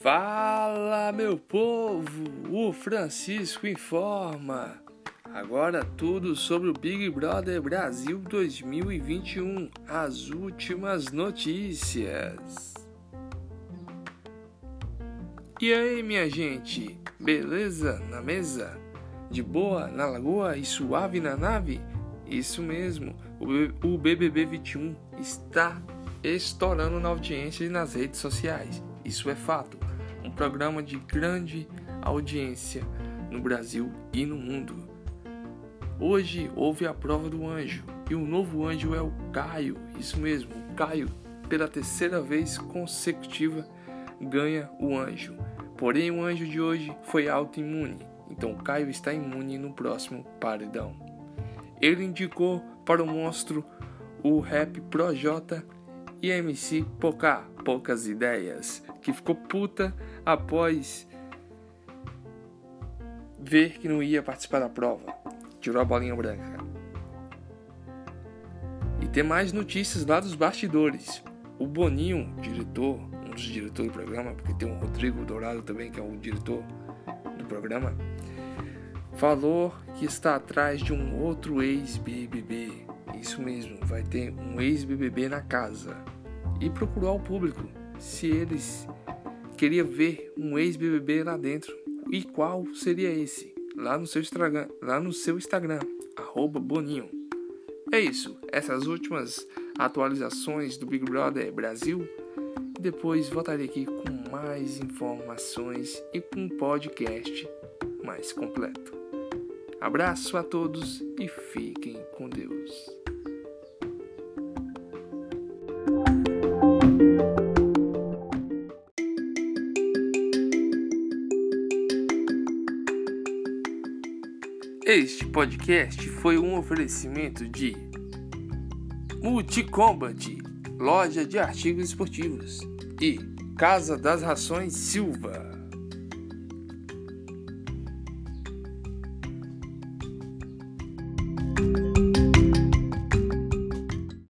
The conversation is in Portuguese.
Fala, meu povo! O Francisco informa. Agora tudo sobre o Big Brother Brasil 2021. As últimas notícias. E aí, minha gente? Beleza na mesa? De boa na lagoa e suave na nave? Isso mesmo, o BBB 21 está estourando na audiência e nas redes sociais. Isso é fato. Um programa de grande audiência no Brasil e no mundo. Hoje houve a prova do anjo e o novo anjo é o Caio. Isso mesmo, o Caio, pela terceira vez consecutiva, ganha o anjo. Porém, o anjo de hoje foi autoimune, então Caio está imune no próximo paredão. Ele indicou para o monstro o rap Projota e MC Poca, Poucas Ideias, que ficou puta após ver que não ia participar da prova. Tirou a bolinha branca. E tem mais notícias lá dos bastidores. O Boninho, diretor, um dos diretores do programa, porque tem o Rodrigo Dourado também, que é o diretor do programa, falou que está atrás de um outro ex-BBB. Isso mesmo, vai ter um ex-BBB na casa. E procurou ao público se eles queriam ver um ex-BBB lá dentro. E qual seria esse? Lá no seu Instagram, lá no seu Instagram, Boninho. É isso, essas últimas atualizações do Big Brother Brasil. Depois voltarei aqui com mais informações e com um podcast mais completo. Abraço a todos e fiquem com Deus. Este podcast foi um oferecimento de Multicombat, loja de artigos esportivos, e Casa das Rações Silva.